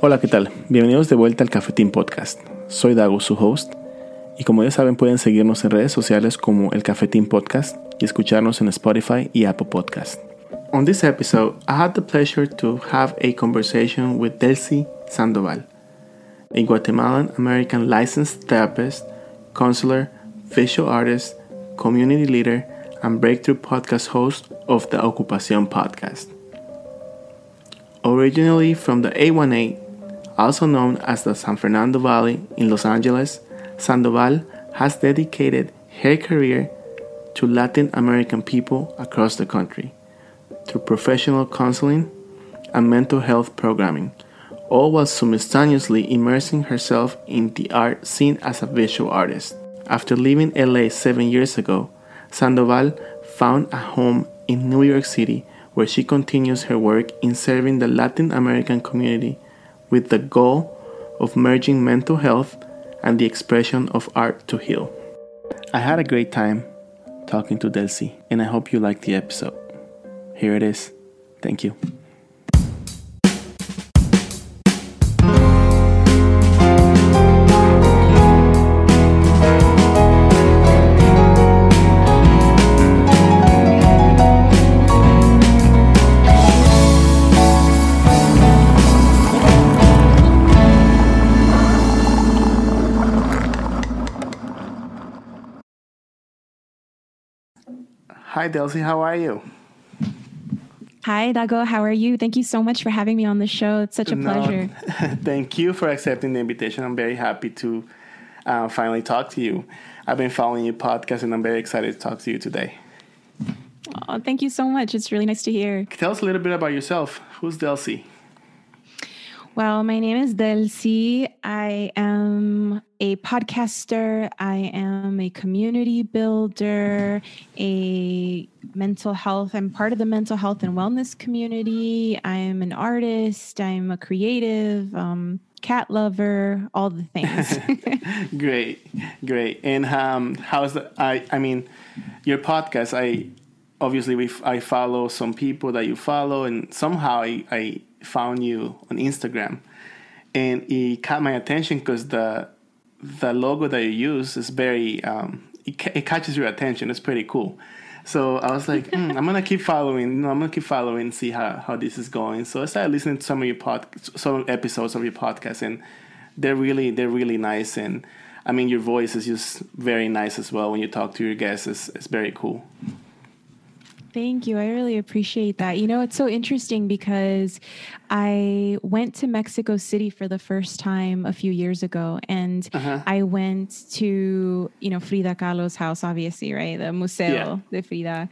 Hola, ¿qué tal? Bienvenidos de vuelta al Cafetín Podcast. Soy Dago, su host, y como ya saben pueden seguirnos en redes sociales como el Cafetín Podcast y escucharnos en Spotify y Apple Podcast. On this episode, I had the pleasure to have a conversation with Delcy Sandoval, a Guatemalan American licensed therapist, counselor, visual artist, community leader, and breakthrough podcast host of the Ocupación podcast. Originally from the 818, also known as the San Fernando Valley in Los Angeles, Sandoval has dedicated her career to Latin American people across the country through professional counseling and mental health programming, all while simultaneously immersing herself in the art scene as a visual artist. After leaving LA seven years ago, Sandoval found a home in New York City where she continues her work in serving the Latin American community with the goal of merging mental health and the expression of art to heal. I had a great time talking to Delsy, and I hope you liked the episode. Here it is. Thank you. Hi, Delsy. How are you? Hi, Dago. How are you? Thank you so much for having me on the show. It's such a No, pleasure. Thank you for accepting the invitation. I'm very happy to uh, finally talk to you. I've been following your podcast, and I'm very excited to talk to you today. Oh, thank you so much. It's really nice to hear. Tell us a little bit about yourself. Who's Delsy? Well, my name is Delsy. I am a podcaster. I am a community builder, a mental health. I'm part of the mental health and wellness community. I am an artist. I'm a creative, um, cat lover, all the things. Great, great. And um, how's the? I I mean, your podcast. I obviously we I follow some people that you follow, and somehow I, I found you on Instagram, and it caught my attention because the the logo that you use is very um, it, ca- it catches your attention. It's pretty cool. So I was like, "Hmm, I'm gonna keep following. I'm gonna keep following, and see how, how this is going. So I started listening to some of your pod, some episodes of your podcast, and they're really they're really nice. And I mean, your voice is just very nice as well when you talk to your guests. It's, it's very cool. Thank you. I really appreciate that. You know, it's so interesting because I went to Mexico City for the first time a few years ago and Uh-huh. I went to, you know, Frida Kahlo's house, obviously, right? The Museo Yeah. de Frida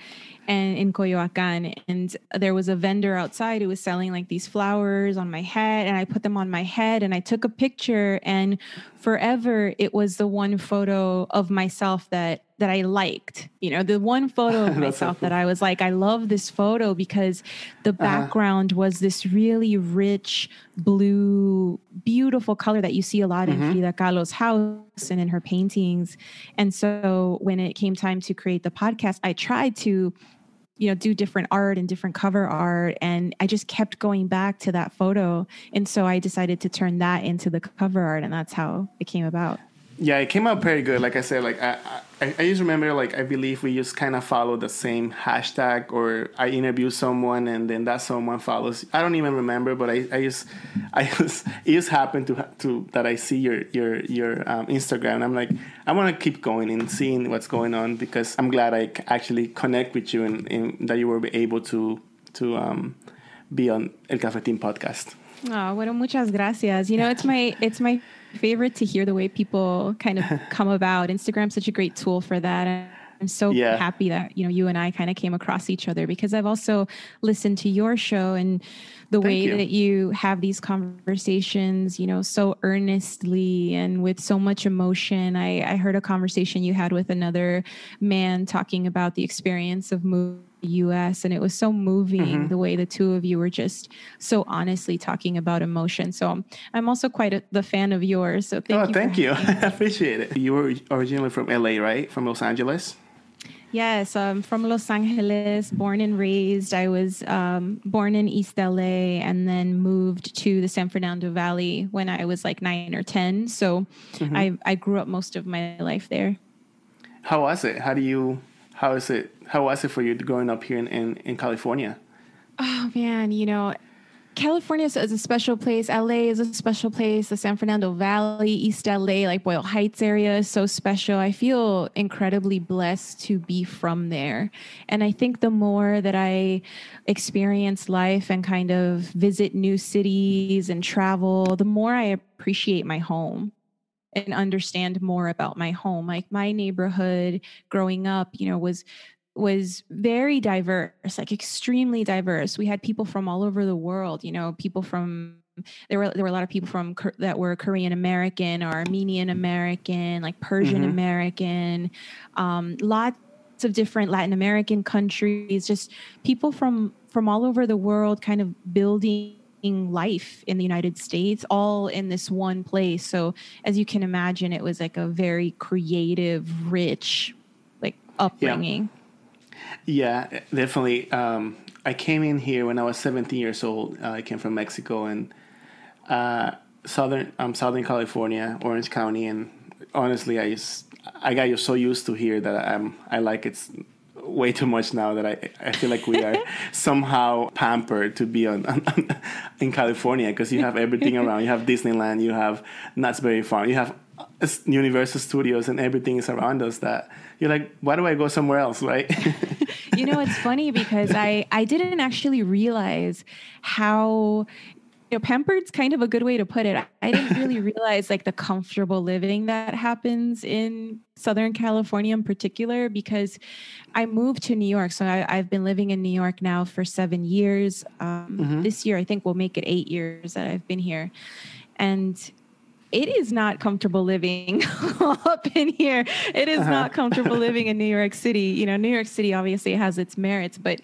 and in Coyoacan. And there was a vendor outside who was selling like these flowers on my head and I put them on my head and I took a picture and forever it was the one photo of myself that that I liked. You know, the one photo of myself that I was like, I love this photo because the uh-huh. background was this really rich blue, beautiful color that you see a lot in mm-hmm. Frida Kahlo's house and in her paintings. And so when it came time to create the podcast, I tried to you know do different art and different cover art. And i just kept going back to that photo. And so i decided to turn that into the cover art and that's how it came about Yeah, it came out pretty good. Like I said, like I, I, I just remember, like I believe we just kind of follow the same hashtag, or I interview someone and then that someone follows. I don't even remember, but I, I just, I just, it just happened to to that I see your your your um, Instagram. And I'm like, I want to keep going and seeing what's going on because I'm glad I actually connect with you and, and that you were able to to um, be on El Cafetín podcast. Oh, bueno, muchas gracias. You know, it's my it's my favorite to hear the way people kind of come about. Instagram's such a great tool for that. And I'm so Yeah. happy that, you know, you and I kind of came across each other because I've also listened to your show and the way you. that you have these conversations, you know, so earnestly and with so much emotion. I, I heard a conversation you had with another man talking about the experience of moving US and it was so moving the way the two of you were just so honestly talking about emotion. So I'm also quite a, the fan of yours. So thank oh, you. thank you. I appreciate it. You were originally from LA, right? From Los Angeles. Yes, I'm from Los Angeles, born and raised. I was um, born in East LA and then moved to the San Fernando Valley when I was like nine or 10. So mm-hmm. I, I grew up most of my life there. How was it? How do you, how is it, how was it for you growing up here in, in, in California? Oh man, you know, California is a special place. LA is a special place. The San Fernando Valley, East LA, like Boyle Heights area is so special. I feel incredibly blessed to be from there. And I think the more that I experience life and kind of visit new cities and travel, the more I appreciate my home and understand more about my home. Like my neighborhood growing up, you know, was was very diverse, like extremely diverse. We had people from all over the world, you know, people from there were there were a lot of people from that were Korean American or Armenian American, like Persian mm-hmm. American, um, lots of different Latin American countries, just people from from all over the world, kind of building life in the United States, all in this one place. So as you can imagine, it was like a very creative, rich, like upbringing. Yeah. Yeah, definitely. Um, I came in here when I was 17 years old. Uh, I came from Mexico and uh, southern um, Southern California, Orange County, and honestly, I just I got you so used to here that I'm I like it way too much now that I I feel like we are somehow pampered to be on, on in California because you have everything around. You have Disneyland, you have Knott's Berry Farm, you have uh, Universal Studios, and everything is around us that you're like, why do I go somewhere else, right? you know, it's funny because I I didn't actually realize how you know, pampered's kind of a good way to put it. I didn't really realize like the comfortable living that happens in Southern California in particular because I moved to New York. So I, have been living in New York now for seven years. Um, mm-hmm. This year, I think we'll make it eight years that I've been here. And it is not comfortable living up in here. It is uh-huh. not comfortable living in New York City. You know, New York City obviously has its merits, but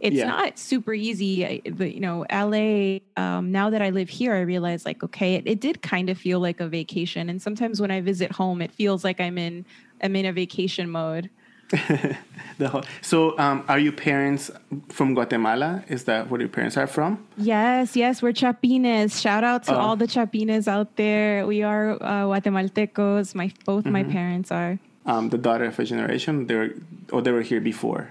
it's yeah. not super easy. But, you know, LA, um, now that I live here, I realize like, okay, it, it did kind of feel like a vacation. And sometimes when I visit home, it feels like I'm in, I'm in a vacation mode. whole, so, um, are your parents from Guatemala? Is that where your parents are from? Yes, yes, we're Chapines. Shout out to oh. all the Chapines out there. We are uh, Guatemaltecos. My both mm-hmm. my parents are. Um, the daughter of a generation. They were, or they were here before.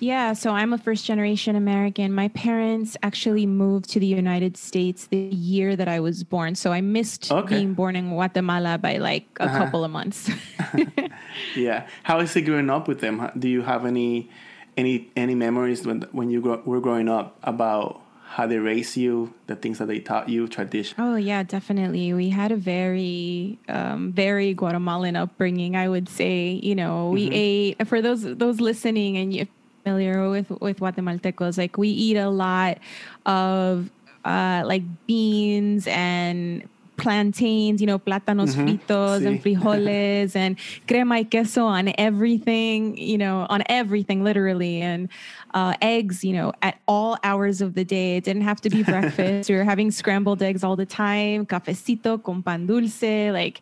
Yeah, so I'm a first generation American. My parents actually moved to the United States the year that I was born. So I missed okay. being born in Guatemala by like a uh-huh. couple of months. yeah. How is it growing up with them? Do you have any any any memories when when you were growing up about how they raised you, the things that they taught you, tradition? Oh yeah, definitely. We had a very, um, very Guatemalan upbringing. I would say, you know, we mm-hmm. ate for those those listening, and if familiar with with Guatemaltecos. Like we eat a lot of uh, like beans and plantains, you know, plátanos mm-hmm. fritos sí. and frijoles and crema y queso on everything, you know, on everything literally. And uh, eggs, you know, at all hours of the day. It didn't have to be breakfast. we were having scrambled eggs all the time, cafecito con pan dulce, like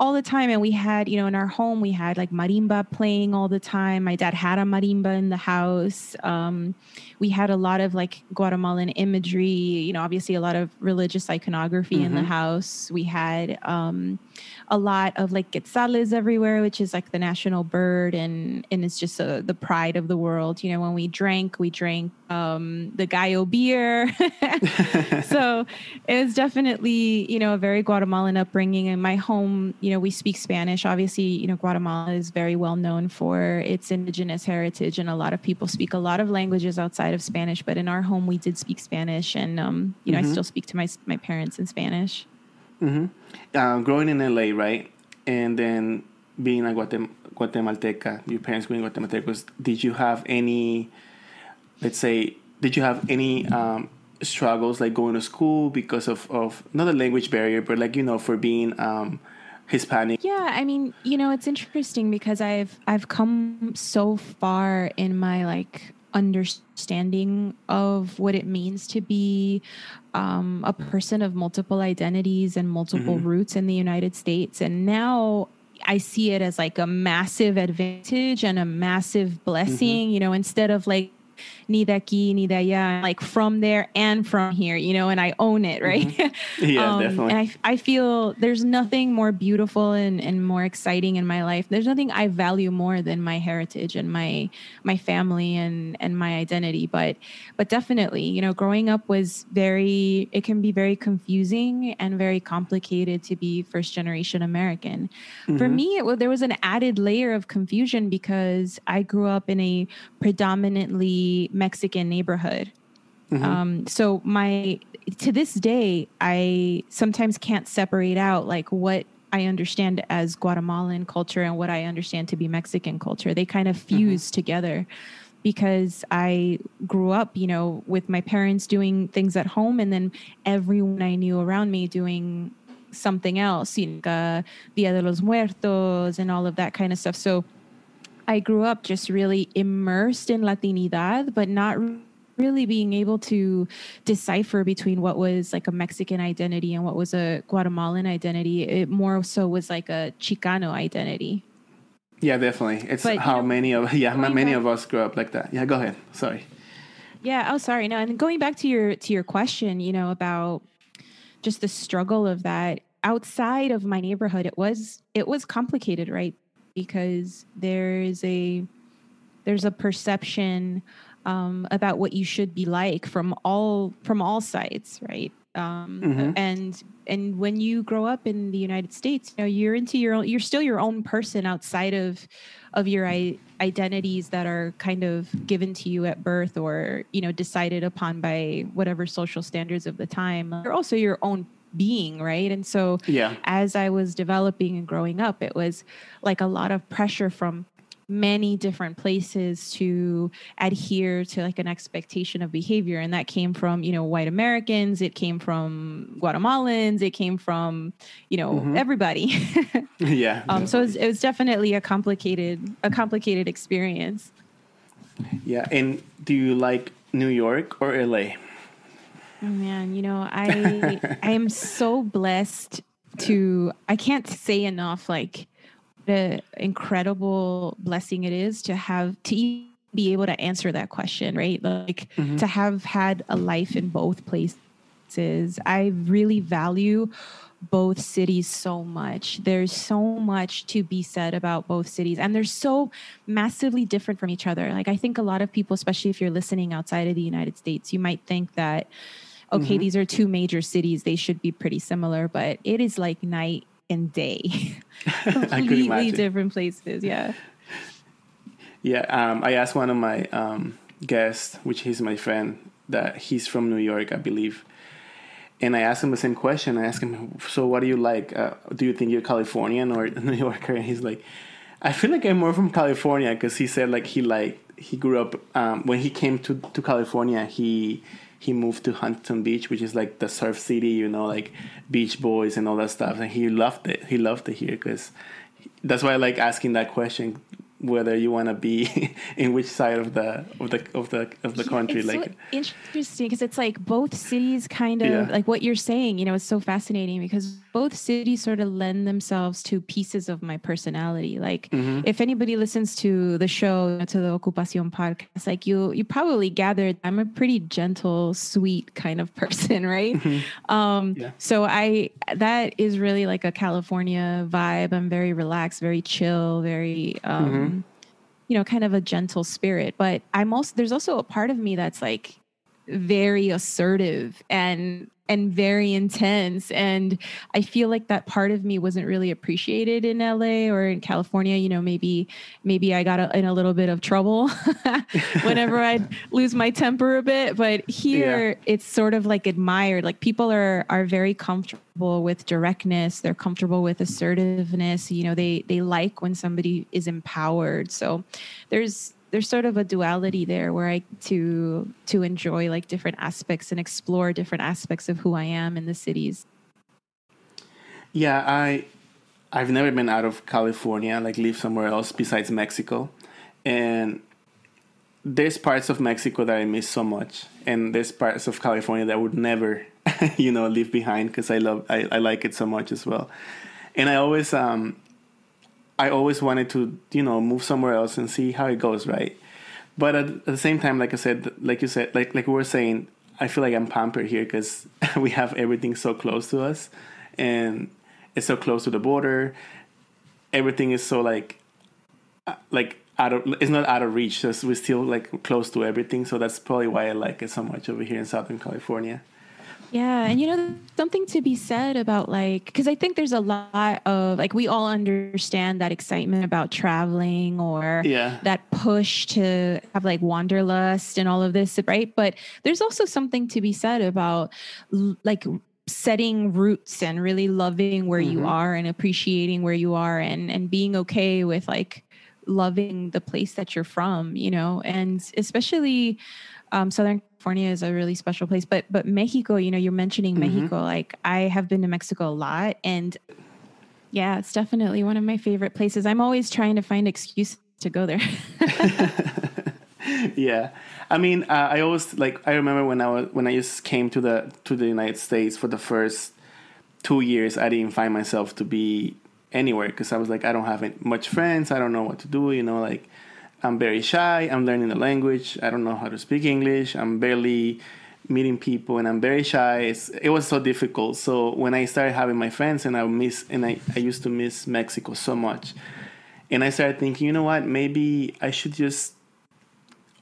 all the time. And we had, you know, in our home, we had like marimba playing all the time. My dad had a marimba in the house. Um, we had a lot of like Guatemalan imagery, you know, obviously a lot of religious iconography mm-hmm. in the mm-hmm. house. We had um, a lot of like quetzales everywhere, which is like the national bird, and and it's just a, the pride of the world. You know, when we drank, we drank um, the gallo beer. so it was definitely you know a very Guatemalan upbringing. In my home, you know, we speak Spanish. Obviously, you know, Guatemala is very well known for its indigenous heritage, and a lot of people speak a lot of languages outside of Spanish. But in our home, we did speak Spanish, and um, you know, mm-hmm. I still speak to my my parents in Spanish. Mm-hmm. Uh, growing in LA, right, and then being a Guatem- Guatemalteca, your parents being Guatemaltecos, did you have any, let's say, did you have any um, struggles like going to school because of, of not a language barrier, but like you know for being um, Hispanic? Yeah, I mean, you know, it's interesting because I've I've come so far in my like understanding of what it means to be um, a person of multiple identities and multiple mm-hmm. roots in the United States. And now I see it as like a massive advantage and a massive blessing, mm-hmm. you know, instead of like ni de aquí, ni de allá, like from there and from here, you know, and I own it, right? Mm-hmm. Yeah, um, definitely. And I, I feel there's nothing more beautiful and, and more exciting in my life. There's nothing I value more than my heritage and my my family and and my identity. But but definitely, you know, growing up was very it can be very confusing and very complicated to be first generation American. Mm-hmm. For me, it, well, there was an added layer of confusion because I grew up in a predominantly Mexican neighborhood. Mm-hmm. Um, so my to this day, I sometimes can't separate out like what I understand as Guatemalan culture and what I understand to be Mexican culture. They kind of mm-hmm. fuse mm-hmm. together because I grew up, you know, with my parents doing things at home and then everyone I knew around me doing something else, you know, uh, Dia de los Muertos and all of that kind of stuff. So I grew up just really immersed in Latinidad, but not really being able to decipher between what was like a Mexican identity and what was a Guatemalan identity. It more so was like a Chicano identity. Yeah, definitely. It's but, how you know, many of yeah many back, of us grew up like that. Yeah, go ahead. Sorry. Yeah. Oh, sorry. No, and going back to your to your question, you know about just the struggle of that outside of my neighborhood. It was it was complicated, right? Because there's a there's a perception um, about what you should be like from all from all sides, right? Um, mm-hmm. And and when you grow up in the United States, you know you're into your own. You're still your own person outside of of your I- identities that are kind of given to you at birth or you know decided upon by whatever social standards of the time. You're also your own being, right? And so yeah. as I was developing and growing up, it was like a lot of pressure from many different places to adhere to like an expectation of behavior. And that came from you know white americans. It came from guatemalans. It came from you know mm-hmm. everybody. Yeah. Um so it was, it was definitely a complicated a complicated experience. Yeah. And do you like new york or la Oh man, you know, I I am so blessed to I can't say enough like the incredible blessing it is to have to be able to answer that question, right? Like mm-hmm. to have had a life in both places. I really value both cities so much. There's so much to be said about both cities, and they're so massively different from each other. Like, I think a lot of people, especially if you're listening outside of the United States, you might think that okay, mm-hmm. these are two major cities, they should be pretty similar, but it is like night and day. Completely different places, yeah. Yeah, um, I asked one of my um, guests, which is my friend, that he's from New York, I believe. And I asked him the same question. I asked him, "So, what do you like? Uh, do you think you're Californian or New Yorker?" And he's like, "I feel like I'm more from California," because he said like he like he grew up um, when he came to to California. He he moved to Huntington Beach, which is like the surf city, you know, like Beach Boys and all that stuff. And he loved it. He loved it here because that's why I like asking that question whether you want to be in which side of the of the of the of the country like so interesting because it's like both cities kind of yeah. like what you're saying you know it's so fascinating because both cities sort of lend themselves to pieces of my personality like mm-hmm. if anybody listens to the show to the Ocu-Pasión podcast like you you probably gathered i'm a pretty gentle sweet kind of person right mm-hmm. um yeah. so i that is really like a california vibe i'm very relaxed very chill very um mm-hmm you know, kind of a gentle spirit. But I'm also, there's also a part of me that's like very assertive and and very intense. And i feel like that part of me wasn't really appreciated in la or in california. You know maybe maybe i got a, in a little bit of trouble whenever i'd lose my temper a bit. But here yeah. it's sort of like admired. Like people are are very comfortable with directness. They're comfortable with assertiveness. You know they they like when somebody is empowered. So there's there's sort of a duality there where I to to enjoy like different aspects and explore different aspects of who I am in the cities. Yeah, I I've never been out of California, like live somewhere else besides Mexico. And there's parts of Mexico that I miss so much. And there's parts of California that I would never, you know, leave behind because I love I, I like it so much as well. And I always um I always wanted to, you know, move somewhere else and see how it goes, right? But at, at the same time, like I said, like you said, like like we were saying, I feel like I'm pampered here because we have everything so close to us, and it's so close to the border. Everything is so like, uh, like out of it's not out of reach. Just we're still like close to everything. So that's probably why I like it so much over here in Southern California. Yeah, and you know something to be said about like because I think there's a lot of like we all understand that excitement about traveling or yeah. that push to have like wanderlust and all of this, right? But there's also something to be said about like setting roots and really loving where mm-hmm. you are and appreciating where you are and and being okay with like loving the place that you're from, you know, and especially um, Southern California is a really special place. But but Mexico, you know, you're mentioning mm-hmm. Mexico. Like I have been to Mexico a lot, and yeah, it's definitely one of my favorite places. I'm always trying to find excuse to go there. yeah, I mean, uh, I always like. I remember when I was when I just came to the to the United States for the first two years. I didn't find myself to be anywhere because I was like, I don't have much friends. I don't know what to do. You know, like I'm very shy. I'm learning the language. I don't know how to speak English. I'm barely meeting people, and I'm very shy. It's, it was so difficult. So when I started having my friends, and I miss, and I, I used to miss Mexico so much, and I started thinking, you know what? Maybe I should just.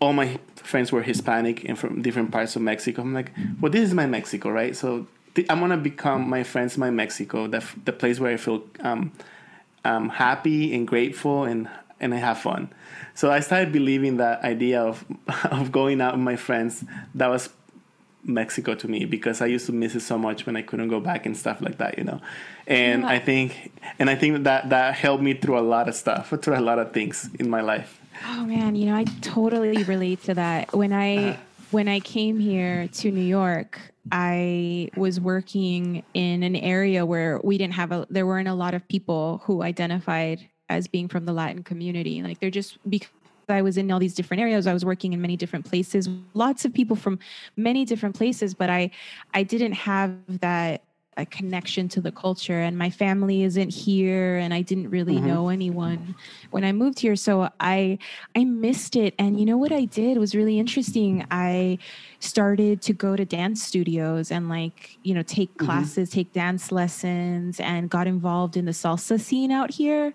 All my friends were Hispanic and from different parts of Mexico. I'm like, well, this is my Mexico, right? So I'm gonna become my friends, my Mexico, the the place where I feel um, um, happy and grateful and and I have fun. So I started believing that idea of of going out with my friends. That was Mexico to me because I used to miss it so much when I couldn't go back and stuff like that, you know. And yeah. I think and I think that that helped me through a lot of stuff, through a lot of things in my life. Oh man, you know, I totally relate to that. When I uh, when I came here to New York, I was working in an area where we didn't have a there weren't a lot of people who identified as being from the Latin community. Like they're just because I was in all these different areas. I was working in many different places, lots of people from many different places, but I I didn't have that a connection to the culture and my family isn't here and I didn't really mm-hmm. know anyone when I moved here so I I missed it and you know what I did was really interesting I started to go to dance studios and like you know take mm-hmm. classes take dance lessons and got involved in the salsa scene out here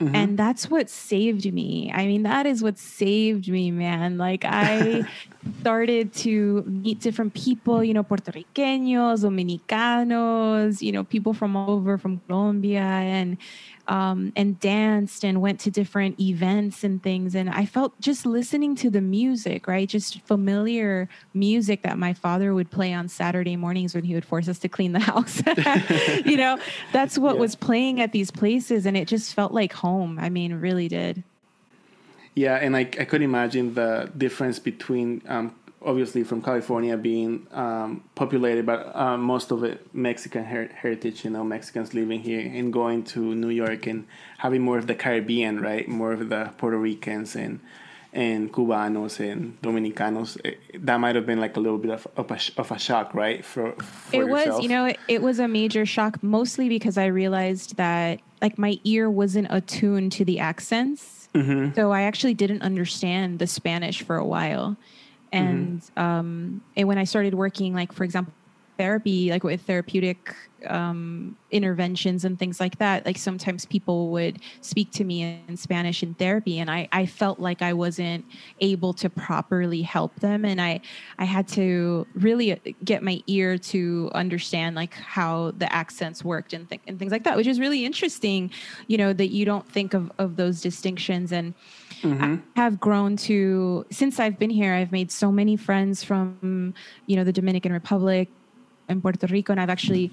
Mm-hmm. And that's what saved me. I mean, that is what saved me, man. Like I started to meet different people, you know, Puerto Ricanos, Dominicanos, you know, people from all over from Colombia and um, and danced and went to different events and things. And I felt just listening to the music, right? Just familiar music that my father would play on Saturday mornings when he would force us to clean the house. you know, that's what yeah. was playing at these places. And it just felt like home. I mean, really did. Yeah, and I, I could imagine the difference between um, obviously from California being um, populated, but uh, most of it Mexican her- heritage. You know, Mexicans living here and going to New York and having more of the Caribbean, right? More of the Puerto Ricans and and Cubanos and Dominicanos. It, that might have been like a little bit of, of, a, of a shock, right? For, for it yourself. was, you know, it, it was a major shock, mostly because I realized that like my ear wasn't attuned to the accents. Mm-hmm. So I actually didn't understand the Spanish for a while. Mm-hmm. and mm-hmm. um, and when I started working, like for example, therapy, like with therapeutic um, interventions and things like that, like sometimes people would speak to me in Spanish in therapy, and I I felt like I wasn't able to properly help them, and I I had to really get my ear to understand like how the accents worked and th- and things like that, which is really interesting, you know, that you don't think of of those distinctions and Mm-hmm. I have grown to since I've been here. I've made so many friends from you know the Dominican Republic and Puerto Rico, and I've actually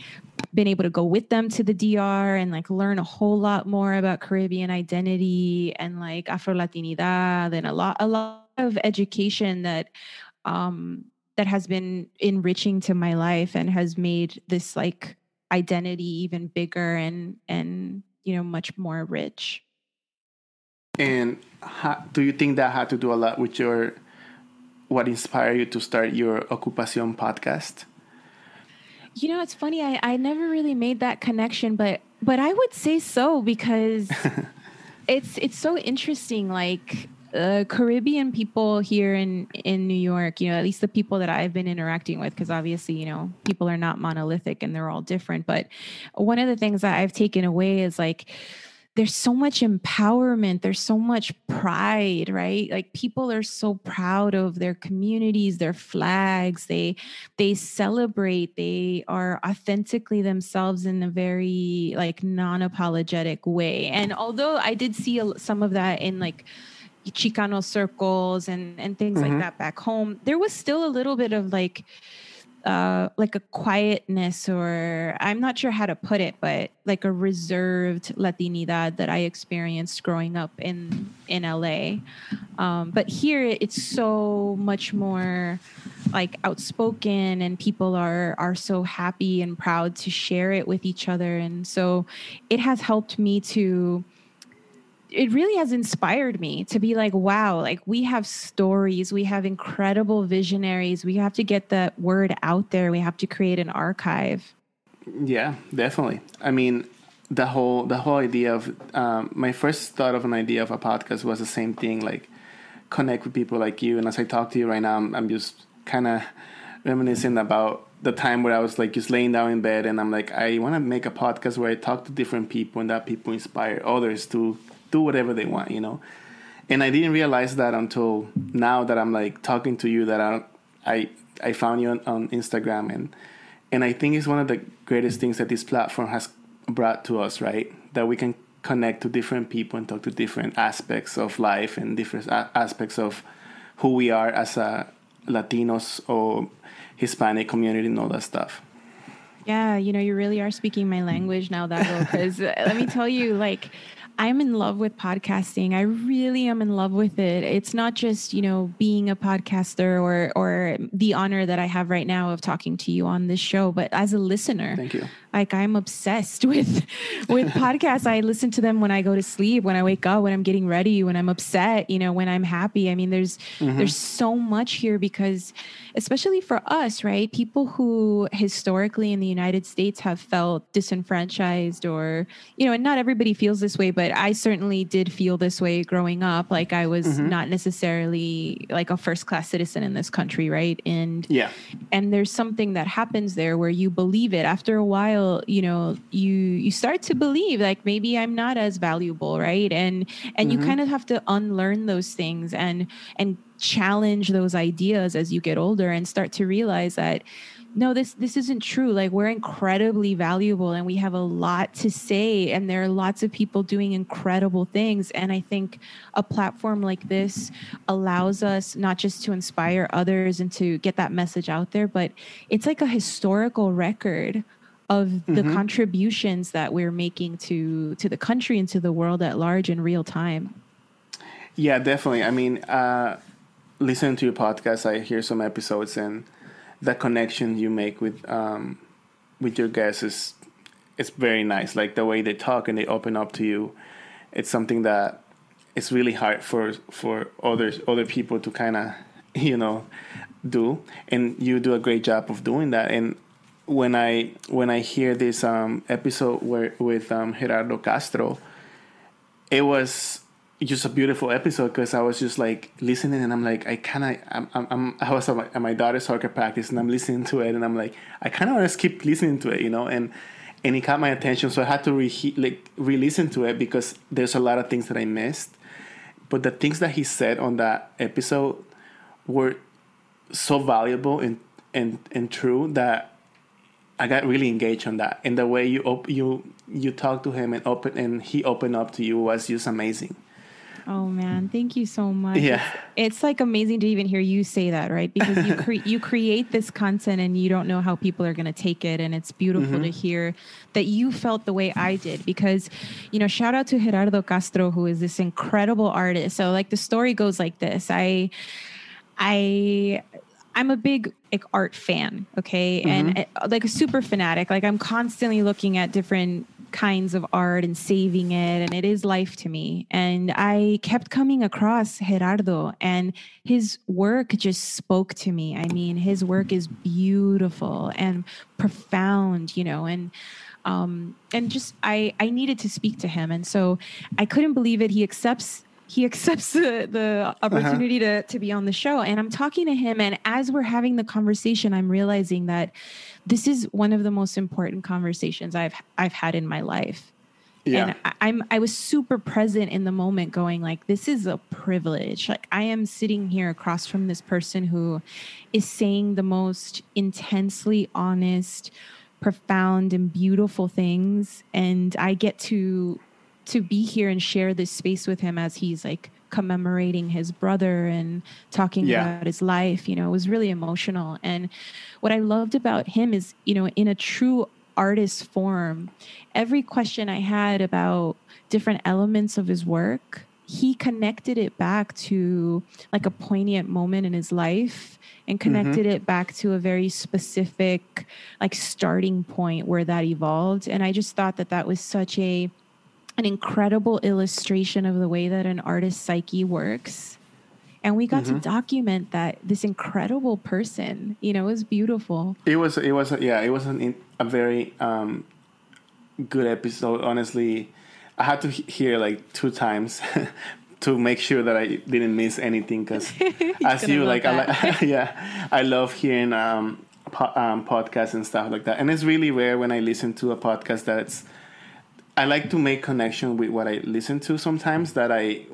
been able to go with them to the DR and like learn a whole lot more about Caribbean identity and like Afro Latinidad and a lot a lot of education that um that has been enriching to my life and has made this like identity even bigger and and you know much more rich. And how, do you think that had to do a lot with your what inspired you to start your Ocu-Pasión podcast? You know, it's funny. I, I never really made that connection, but but I would say so because it's it's so interesting. Like uh, Caribbean people here in in New York, you know, at least the people that I've been interacting with, because obviously, you know, people are not monolithic and they're all different. But one of the things that I've taken away is like there's so much empowerment there's so much pride right? Like people are so proud of their communities their flags. They they celebrate they are authentically themselves in a very like non-apologetic way. And although i did see a, some of that in like chicano circles and and things mm-hmm. like that back home there was still a little bit of like uh, like a quietness or I'm not sure how to put it, but like a reserved Latinidad that I experienced growing up in in LA. Um, but here it's so much more like outspoken and people are are so happy and proud to share it with each other and so it has helped me to it really has inspired me to be like, wow, like we have stories, we have incredible visionaries. We have to get the word out there. We have to create an archive. Yeah, definitely. I mean, the whole the whole idea of um, my first thought of an idea of a podcast was the same thing, like connect with people like you. And as I talk to you right now, I'm, I'm just kind of reminiscing about the time where I was like just laying down in bed and I'm like, I want to make a podcast where I talk to different people and that people inspire others to do whatever they want, you know. And I didn't realize that until now that I'm like talking to you that I I I found you on, on Instagram and and I think it's one of the greatest things that this platform has brought to us, right? That we can connect to different people and talk to different aspects of life and different a- aspects of who we are as a Latinos or Hispanic community and all that stuff. Yeah, you know, you really are speaking my language now, Dago, because uh, let me tell you, like, I'm in love with podcasting. I really am in love with it. It's not just, you know, being a podcaster or or the honor that I have right now of talking to you on this show, but as a listener. Thank you like i'm obsessed with with podcasts. I listen to them when i go to sleep when i wake up when i'm getting ready when i'm upset you know when i'm happy. I mean there's mm-hmm. there's so much here because especially for us right? People who historically in the united states have felt disenfranchised or you know and not everybody feels this way but i certainly did feel this way growing up. Like i was mm-hmm. not necessarily like a first class citizen in this country right? And yeah. and there's something that happens there where you believe it. After a while while you know you you start to believe like maybe i'm not as valuable right? And and mm-hmm. you kind of have to unlearn those things and and challenge those ideas as you get older and start to realize that no this this isn't true. Like we're incredibly valuable and we have a lot to say and there are lots of people doing incredible things. And i think a platform like this allows us not just to inspire others and to get that message out there but it's like a historical record of the mm-hmm. contributions that we're making to to the country and to the world at large in real time. Yeah, definitely. I mean, uh, listening to your podcast, I hear some episodes, and the connection you make with um, with your guests is it's very nice. Like the way they talk and they open up to you. It's something that it's really hard for for others other people to kind of you know do, and you do a great job of doing that. And when I when I hear this um, episode where with um, Gerardo Castro, it was just a beautiful episode because I was just like listening and I'm like I kind of I'm, I'm, I'm, i was at my, daughter's soccer practice and I'm listening to it and I'm like I kind of want to keep listening to it, you know, and and it caught my attention, so I had to re like re-listen to it because there's a lot of things that I missed, but the things that he said on that episode were so valuable and and and true that I got really engaged on that, and the way you op- you you talk to him and open and he opened up to you was just amazing. Oh man, thank you so much. Yeah, it's, it's like amazing to even hear you say that, right? Because you cre- you create this content and you don't know how people are going to take it, and it's beautiful mm-hmm. to hear that you felt the way I did. Because, you know, shout out to Gerardo Castro, who is this incredible artist. So, like the story goes like this: I, I I'm a big like art fan, okay, mm-hmm. and uh, like a super fanatic. Like I'm constantly looking at different kinds of art and saving it and it is life to me. And i kept coming across gerardo and his work just spoke to me. I mean his work is beautiful and profound you know and um and just i i needed to speak to him. And so i couldn't believe it. He accepts he accepts the, the opportunity uh-huh. to, to be on the show. And I'm talking to him. And as we're having the conversation, I'm realizing that this is one of the most important conversations I've I've had in my life. Yeah. And I, I'm I was super present in the moment going like this is a privilege. Like I am sitting here across from this person who is saying the most intensely honest, profound and beautiful things and I get to to be here and share this space with him as he's like commemorating his brother and talking yeah. about his life you know it was really emotional and what i loved about him is you know in a true artist form every question i had about different elements of his work he connected it back to like a poignant moment in his life and mm-hmm. connected mm-hmm. it back to a very specific like starting point where that evolved and i just thought that that was such a an incredible illustration of the way that an artist's psyche works. And we got mm-hmm. to document that this incredible person, you know, was beautiful. It was, it was, yeah, it was an, a very um, good episode. Honestly, I had to hear like two times to make sure that I didn't miss anything because, as you like, I like, yeah, I love hearing um, po- um, podcasts and stuff like that. And it's really rare when I listen to a podcast that's I like to make connection with what I listen to sometimes that I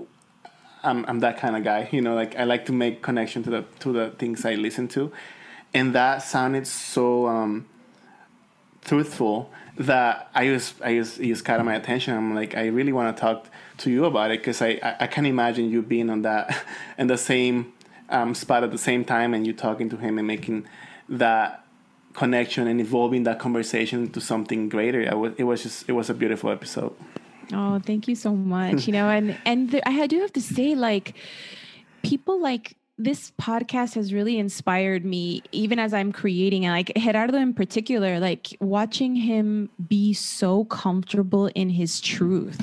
I'm, I'm that kind of guy you know like I like to make connection to the to the things I listen to. And that sounded so um, truthful that I just I just it just caught my attention. I'm like I really want to talk to you about it because I, I, I can imagine you being on that in the same um, spot at the same time and you talking to him and making that connection and evolving that conversation to something greater. Was, it was just it was a beautiful episode. Oh, thank you so much. you know, and and the, I do have to say, like, people like this podcast has really inspired me, even as I'm creating. Like Gerardo in particular, like watching him be so comfortable in his truth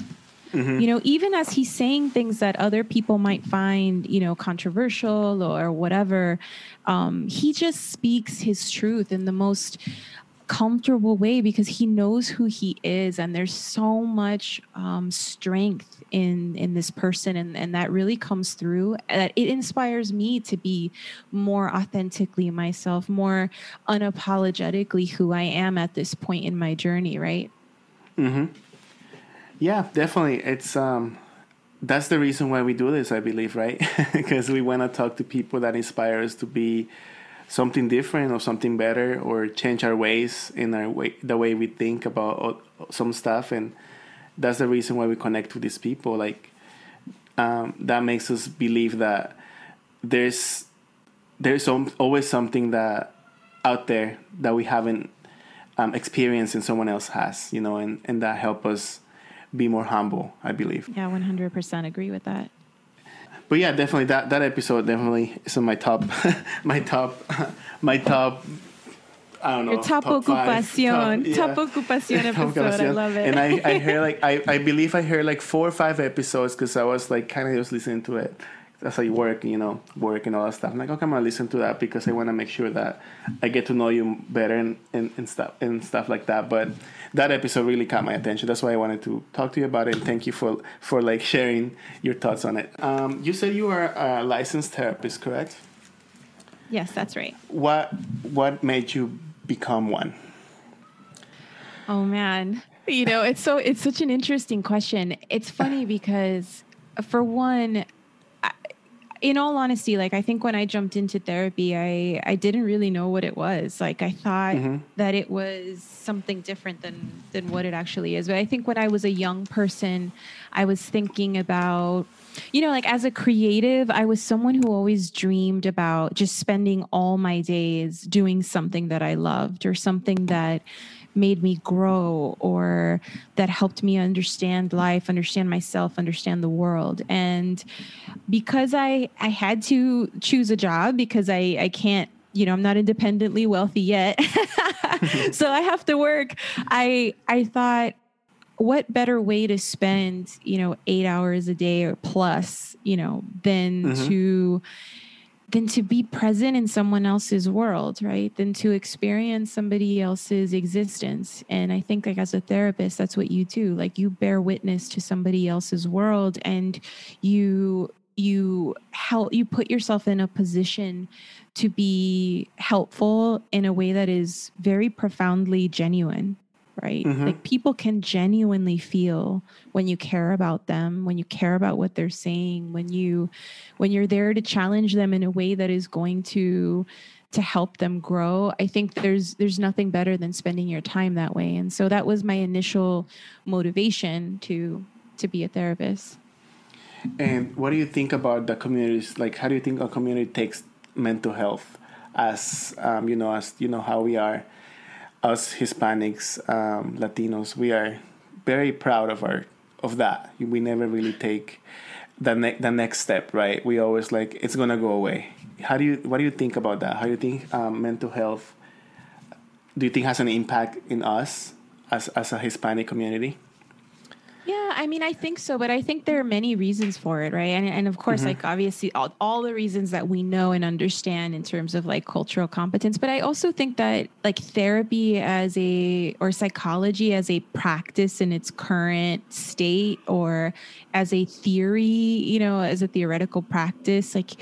Mm-hmm. You know, even as he's saying things that other people might find, you know, controversial or whatever, um, he just speaks his truth in the most comfortable way because he knows who he is and there's so much um, strength in in this person and, and that really comes through. That it inspires me to be more authentically myself more unapologetically who i am at this point in my journey right? Mm-hmm yeah, definitely. It's um, that's the reason why we do this, I believe, right? because we want to talk to people that inspire us to be something different or something better, or change our ways in our way, the way we think about some stuff, and that's the reason why we connect with these people. Like um, that makes us believe that there's there's always something that out there that we haven't um, experienced and someone else has, you know, and, and that help us be more humble, I believe. Yeah, 100% agree with that. But yeah, definitely that that episode definitely is on my top my top my top I don't know. Your top, top Ocu-Pasión. Top, yeah. top Ocu-Pasión episode. I love it. And I, I heard like I, I believe I heard like four or five episodes because I was like kind of just listening to it how you work, you know, work and all that stuff. I'm like, okay, I'm gonna listen to that because I want to make sure that I get to know you better and, and, and stuff and stuff like that. But that episode really caught my attention. That's why I wanted to talk to you about it. And thank you for for like sharing your thoughts on it. Um, you said you are a licensed therapist, correct? Yes, that's right. What what made you become one? Oh man, you know, it's so it's such an interesting question. It's funny because for one in all honesty, like I think when I jumped into therapy, I I didn't really know what it was. Like I thought mm-hmm. that it was something different than than what it actually is. But I think when I was a young person, I was thinking about you know, like as a creative, I was someone who always dreamed about just spending all my days doing something that I loved or something that made me grow or that helped me understand life, understand myself, understand the world. And because I I had to choose a job because I I can't you know i'm not independently wealthy yet so i have to work i i thought what better way to spend you know eight hours a day or plus you know than mm-hmm. to than to be present in someone else's world right? Than to experience somebody else's existence. And i think like as a therapist that's what you do. Like you bear witness to somebody else's world and you you help you put yourself in a position to be helpful in a way that is very profoundly genuine right mm-hmm. like people can genuinely feel when you care about them when you care about what they're saying when you when you're there to challenge them in a way that is going to to help them grow i think there's there's nothing better than spending your time that way and so that was my initial motivation to to be a therapist and what do you think about the communities? Like, how do you think a community takes mental health as um, you know, as you know how we are, us Hispanics, um, Latinos, we are very proud of our of that. We never really take the ne- the next step, right? We always like it's gonna go away. How do you what do you think about that? How do you think um, mental health? Do you think has an impact in us as as a Hispanic community? Yeah, I mean, I think so, but I think there are many reasons for it, right? And and of course, mm-hmm. like obviously, all, all the reasons that we know and understand in terms of like cultural competence. But I also think that like therapy as a or psychology as a practice in its current state, or as a theory, you know, as a theoretical practice, like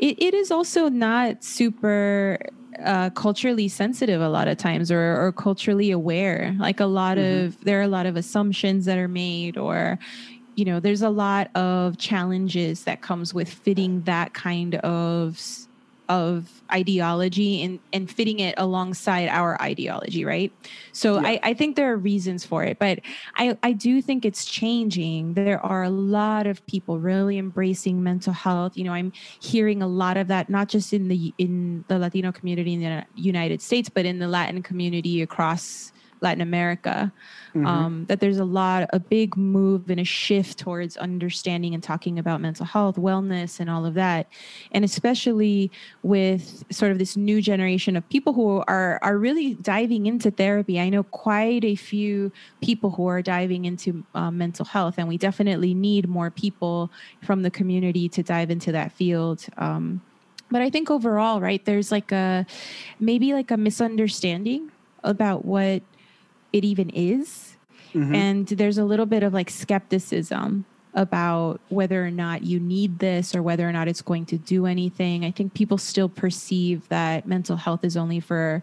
it, it is also not super uh, culturally sensitive a lot of times or, or culturally aware like a lot mm-hmm. of there are a lot of assumptions that are made or you know there's a lot of challenges that comes with fitting that kind of of ideology and, and fitting it alongside our ideology, right? So yeah. I, I think there are reasons for it, but I, I do think it's changing. There are a lot of people really embracing mental health. You know, I'm hearing a lot of that, not just in the in the Latino community in the United States, but in the Latin community across Latin America. Mm-hmm. Um, that there's a lot, a big move and a shift towards understanding and talking about mental health, wellness, and all of that. And especially with sort of this new generation of people who are are really diving into therapy. I know quite a few people who are diving into uh, mental health, and we definitely need more people from the community to dive into that field. Um, but I think overall, right, there's like a maybe like a misunderstanding about what it even is. Mm-hmm. And there's a little bit of like skepticism about whether or not you need this or whether or not it's going to do anything. I think people still perceive that mental health is only for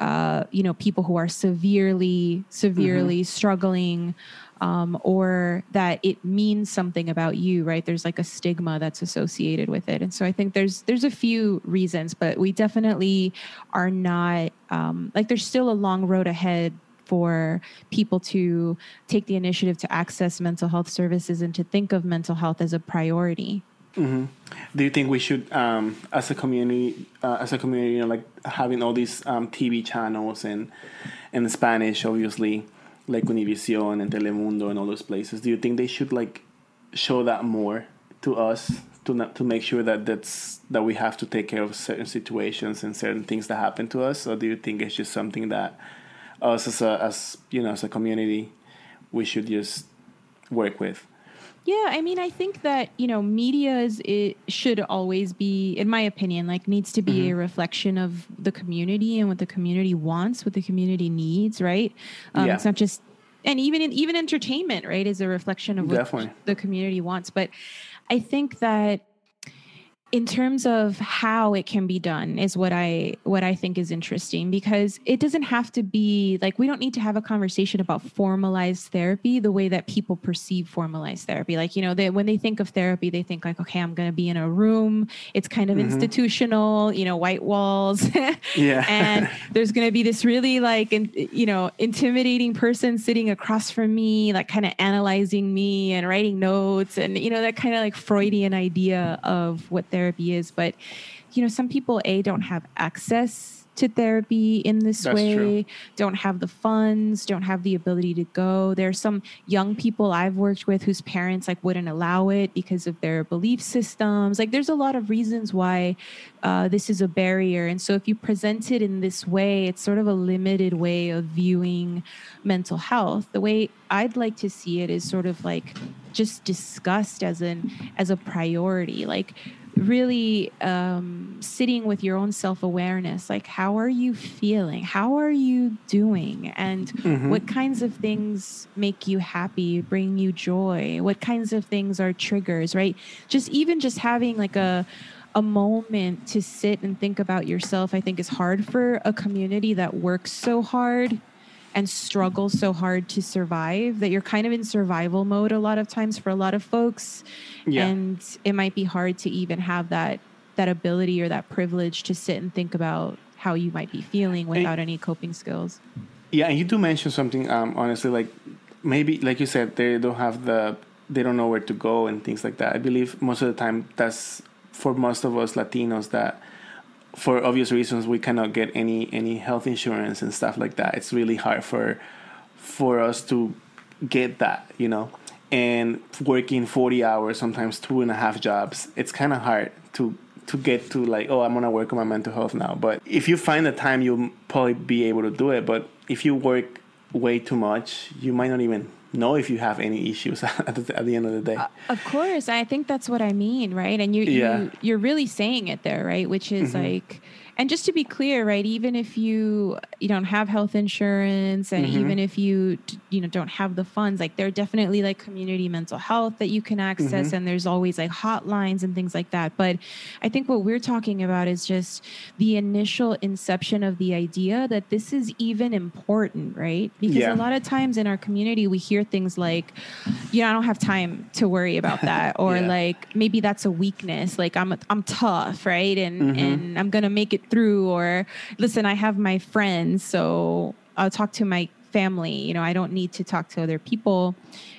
uh, you know people who are severely severely mm-hmm. struggling um, or that it means something about you right there's like a stigma that's associated with it and so i think there's there's a few reasons but we definitely are not um, like there's still a long road ahead for people to take the initiative to access mental health services and to think of mental health as a priority. Mm-hmm. Do you think we should, um, as a community, uh, as a community, you know, like having all these um, TV channels and in Spanish, obviously, like Univision and Telemundo and all those places? Do you think they should like show that more to us to not, to make sure that that's that we have to take care of certain situations and certain things that happen to us, or do you think it's just something that us as a as you know as a community we should just work with yeah i mean i think that you know media is it should always be in my opinion like needs to be mm-hmm. a reflection of the community and what the community wants what the community needs right um, yeah. it's not just and even in, even entertainment right is a reflection of what Definitely. the community wants but i think that in terms of how it can be done is what i what i think is interesting because it doesn't have to be like we don't need to have a conversation about formalized therapy the way that people perceive formalized therapy. Like you know they, when they think of therapy they think like okay i'm going to be in a room. It's kind of mm-hmm. institutional you know white walls. Yeah. And there's going to be this really like in, you know intimidating person sitting across from me like kind of analyzing me and writing notes and you know that kind of like freudian idea of what therapy is but you know some people a don't have access to therapy in this That's way, true. don't have the funds, don't have the ability to go. There's some young people I've worked with whose parents like wouldn't allow it because of their belief systems. Like there's a lot of reasons why uh, this is a barrier. And so if you present it in this way, it's sort of a limited way of viewing mental health. The way I'd like to see it is sort of like just discussed as an as a priority. Like really um, sitting with your own self awareness. Like, how are you feeling? How are you doing? And what kinds of things make you happy, bring you joy? What kinds of things are triggers, right? Just even just having like a a moment to sit and think about yourself, I think is hard for a community that works so hard and struggle so hard to survive that you're kind of in survival mode a lot of times for a lot of folks Yeah. and it might be hard to even have that that ability or that privilege to sit and think about how you might be feeling without any coping skills Yeah, and you do mention something. Um, honestly, like maybe, like you said, they don't have the, they don't know where to go and things like that. I believe most of the time that's for most of us Latinos that, for obvious reasons, we cannot get any any health insurance and stuff like that. It's really hard for for us to get that, you know. And working forty hours, sometimes two and a half jobs, it's kind of hard to to get to like, oh, I'm gonna work on my mental health now. But if you find the time, you'll probably be able to do it. But if you work way too much, you might not even know if you have any issues at the, at the end of the day. Of course, I think that's what I mean, right? And you, Yeah. Mm-hmm. you you're really saying it there, right? Which is like, and just to be clear, right? Even if you you don't have health insurance, and Mm-hmm. even if you you know don't have the funds, like there are definitely like community mental health that you can access, Mm-hmm. and there's always like hotlines and things like that. But I think what we're talking about is just the initial inception of the idea that this is even important, right? Because Yeah. a lot of times in our community, we hear things like, "You know, I don't have time to worry about that," or Yeah. like maybe that's a weakness. Like I'm I'm tough, right? And and I'm gonna make it through. Or listen, I have my friends, so I'll talk to my family. You know, I don't need to talk to other people.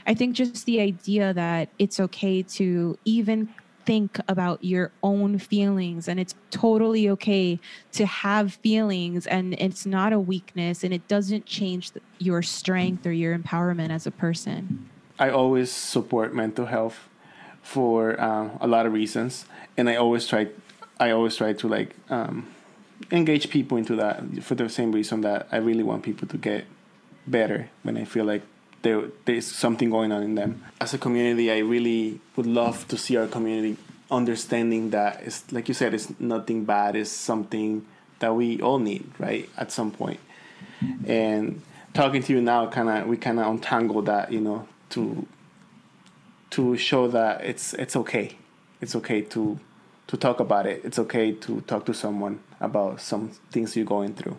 I think just the idea that it's okay to even think about your own feelings and it's totally okay to have feelings and it's not a weakness and it doesn't change your strength or your empowerment as a person. I always support mental health for um, a lot of reasons, and I always try, I always try to like um, engage people into that for the same reason that I really want people to get better when I feel like there there's something going on in them. As a community, I really would love to see our community understanding that it's like you said, it's nothing bad. It's something that we all need, right? At some point. and talking to you now kind of we kind of untangle that you know to to show that it's it's okay it's okay to to talk about it. It's okay to talk to someone about some things you're going through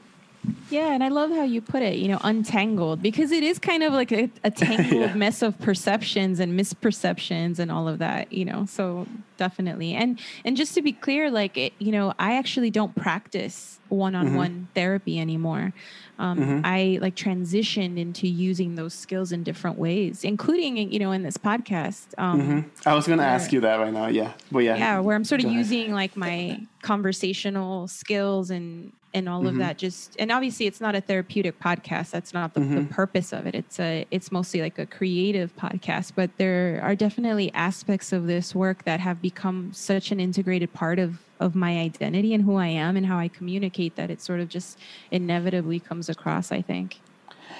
Yeah, and I love how you put it, you know, untangled, because it is kind of like a, a tangled Yeah. mess of perceptions and misperceptions and all of that, you know. So definitely, and and just to be clear, like it, you know, I actually don't practice one-on-one therapy anymore. Um, I like transitioned into using those skills in different ways, including you know in this podcast. Um, i was gonna ask you that right now yeah but yeah yeah where i'm sort of Go ahead. using like my conversational skills and and all Mm-hmm. of that just and obviously it's not a therapeutic podcast that's not the, the Mm-hmm. purpose of it it's a it's mostly like a creative podcast but there are definitely aspects of this work that have become such an integrated part of of my identity and who i am and how i communicate that it sort of just inevitably comes across i think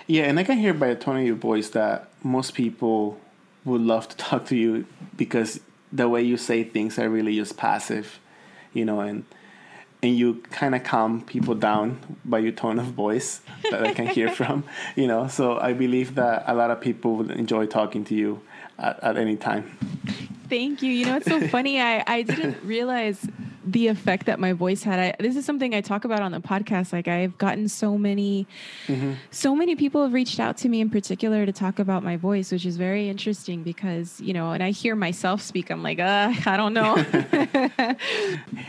Yeah, and I can hear by the tone of your voice that most people would love to talk to you because the way you say things are really just passive, you know, and and you kind of calm people down by your tone of voice that I can hear from, you know. So I believe that a lot of people would enjoy talking to you at, at any time. Thank you. You know, it's so funny. I, I didn't realize the effect that my voice had. I, this is something I talk about on the podcast. Like I've gotten so many, so many people have reached out to me in particular to talk about my voice, which is very interesting because, you know, and I hear myself speak. I'm like, uh, I don't know.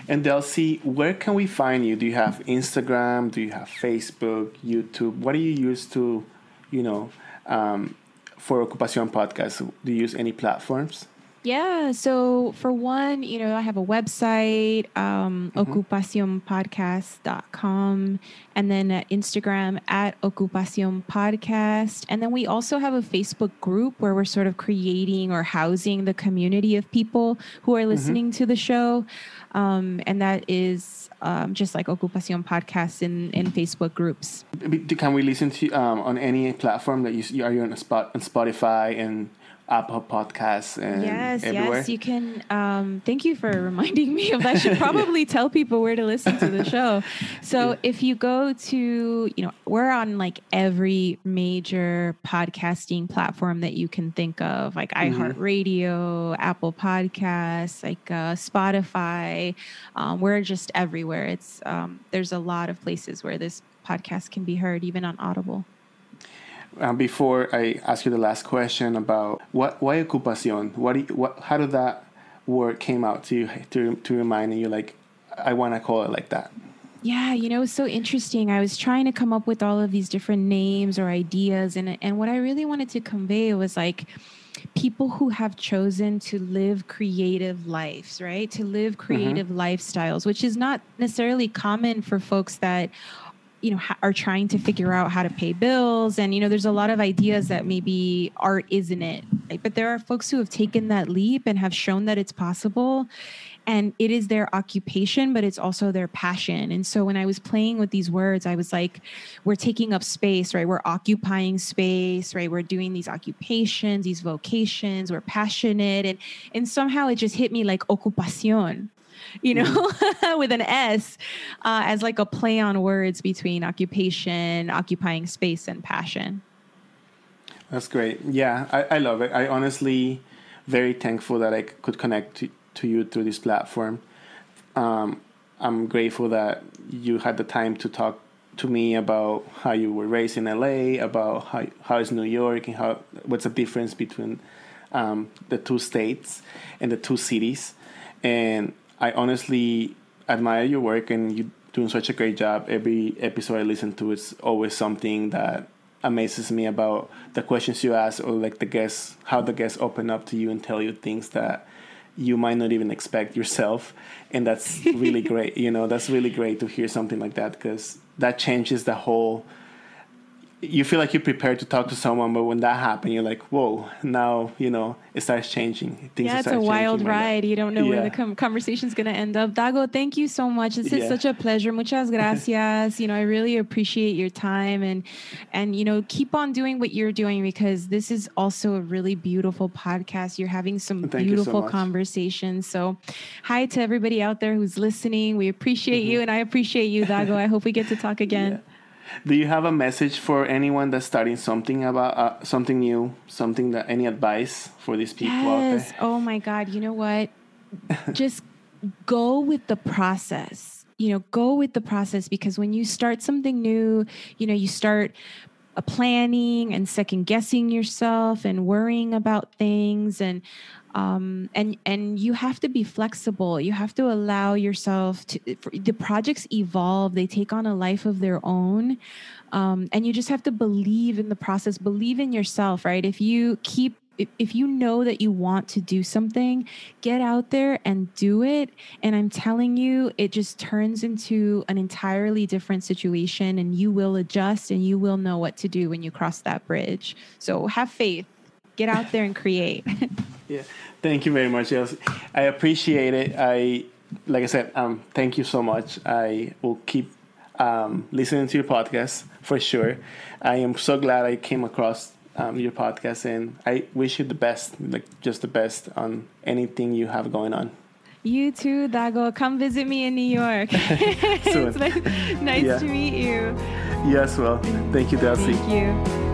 And they'll see where can we find you? Do you have Instagram? Do you have Facebook, YouTube? What do you use to, you know, um, for Ocu-Pasión Podcast? Do you use any platforms? Yeah. So for one, you know, I have a website, um, mm-hmm. ocupasionpodcast.com, and then uh, Instagram at Ocu-Pasión Podcast. And then we also have a Facebook group where we're sort of creating or housing the community of people who are mm-hmm. listening mm-hmm. to the show. Um, and that is um, just like Ocu-Pasión Podcast in, in Facebook groups. Can we listen to um, on any platform that you are you on, a spot, on Spotify and Apple Podcasts and yes, everywhere? yes, you can. Um, thank you for reminding me of that. I should probably yeah. tell people where to listen to the show. So yeah. if you go to, you know, we're on like every major podcasting platform that you can think of, like mm-hmm. iHeartRadio, Apple Podcasts, like uh, Spotify. Um, we're just everywhere. It's um, there's a lot of places where this podcast can be heard, even on Audible. Uh, before I ask you the last question about what why Ocu-Pasión, what, you, what how did that word came out to you to to remind you like I want to call it like that. Yeah, you know, it's so interesting. I was trying to come up with all of these different names or ideas, and and what I really wanted to convey was like people who have chosen to live creative lives, right? To live mm-hmm. creative mm-hmm. lifestyles, which is not necessarily common for folks that you know ha- are trying to figure out how to pay bills. And you know there's a lot of ideas that maybe art isn't it. Right? but there are folks who have taken that leap and have shown that it's possible. And it is their occupation but it's also their passion. And so when i was playing with these words i was like we're taking up space right? We're occupying space right? We're doing these occupations these vocations. We're passionate. And and somehow it just hit me like Ocu-Pasión you know, mm-hmm. with an S, uh, as like a play on words between occupation, occupying space, and passion. That's great. Yeah, I, I love it. I honestly very thankful that I could connect to, to you through this platform. Um, I'm grateful that you had the time to talk to me about how you were raised in LA, about how how is New York, and how what's the difference between um, the two states and the two cities. And I honestly admire your work and you doing such a great job. Every episode I listen to is always something that amazes me about the questions you ask or like the guests how the guests open up to you and tell you things that you might not even expect yourself and that's really great you know that's really great to hear something like that because that changes the whole you feel like you're prepared to talk to someone, but when that happens, you're like, whoa, now, you know, it starts changing. Things yeah, it's a wild ride. You don't know yeah. where the com- conversation's going to end up. Dago, thank you so much. This yeah. is such a pleasure. Muchas gracias. you know, I really appreciate your time and, and, you know, keep on doing what you're doing because this is also a really beautiful podcast. You're having some thank beautiful so conversations. So hi to everybody out there who's listening. We appreciate mm-hmm. you and I appreciate you, Dago. I hope we get to talk again. Yeah. Do you have a message for anyone that's starting something about uh, something new, something that any advice for these people yes. out there? Oh my God! You know what? Just go with the process. You know, go with the process because when you start something new, you know, you start planning and second guessing yourself and worrying about things. And um, and and you have to be flexible. You have to allow yourself to the projects evolve. They take on a life of their own. Um, and you just have to believe in the process. Believe in yourself right? If you keep if you know that you want to do something, get out there and do it. And I'm telling you, it just turns into an entirely different situation, and you will adjust and you will know what to do when you cross that bridge. So have faith, get out there and create. yeah, thank you very much, Elsie. I appreciate it. I, like I said, um, thank you so much. I will keep um, listening to your podcast for sure. I am so glad I came across um, your podcast, and I wish you the best, like just the best on anything you have going on. You too, Dago. Come visit me in New York. it's nice, yeah. to meet you. Yes, well. Thank you, Delsy. Thank you.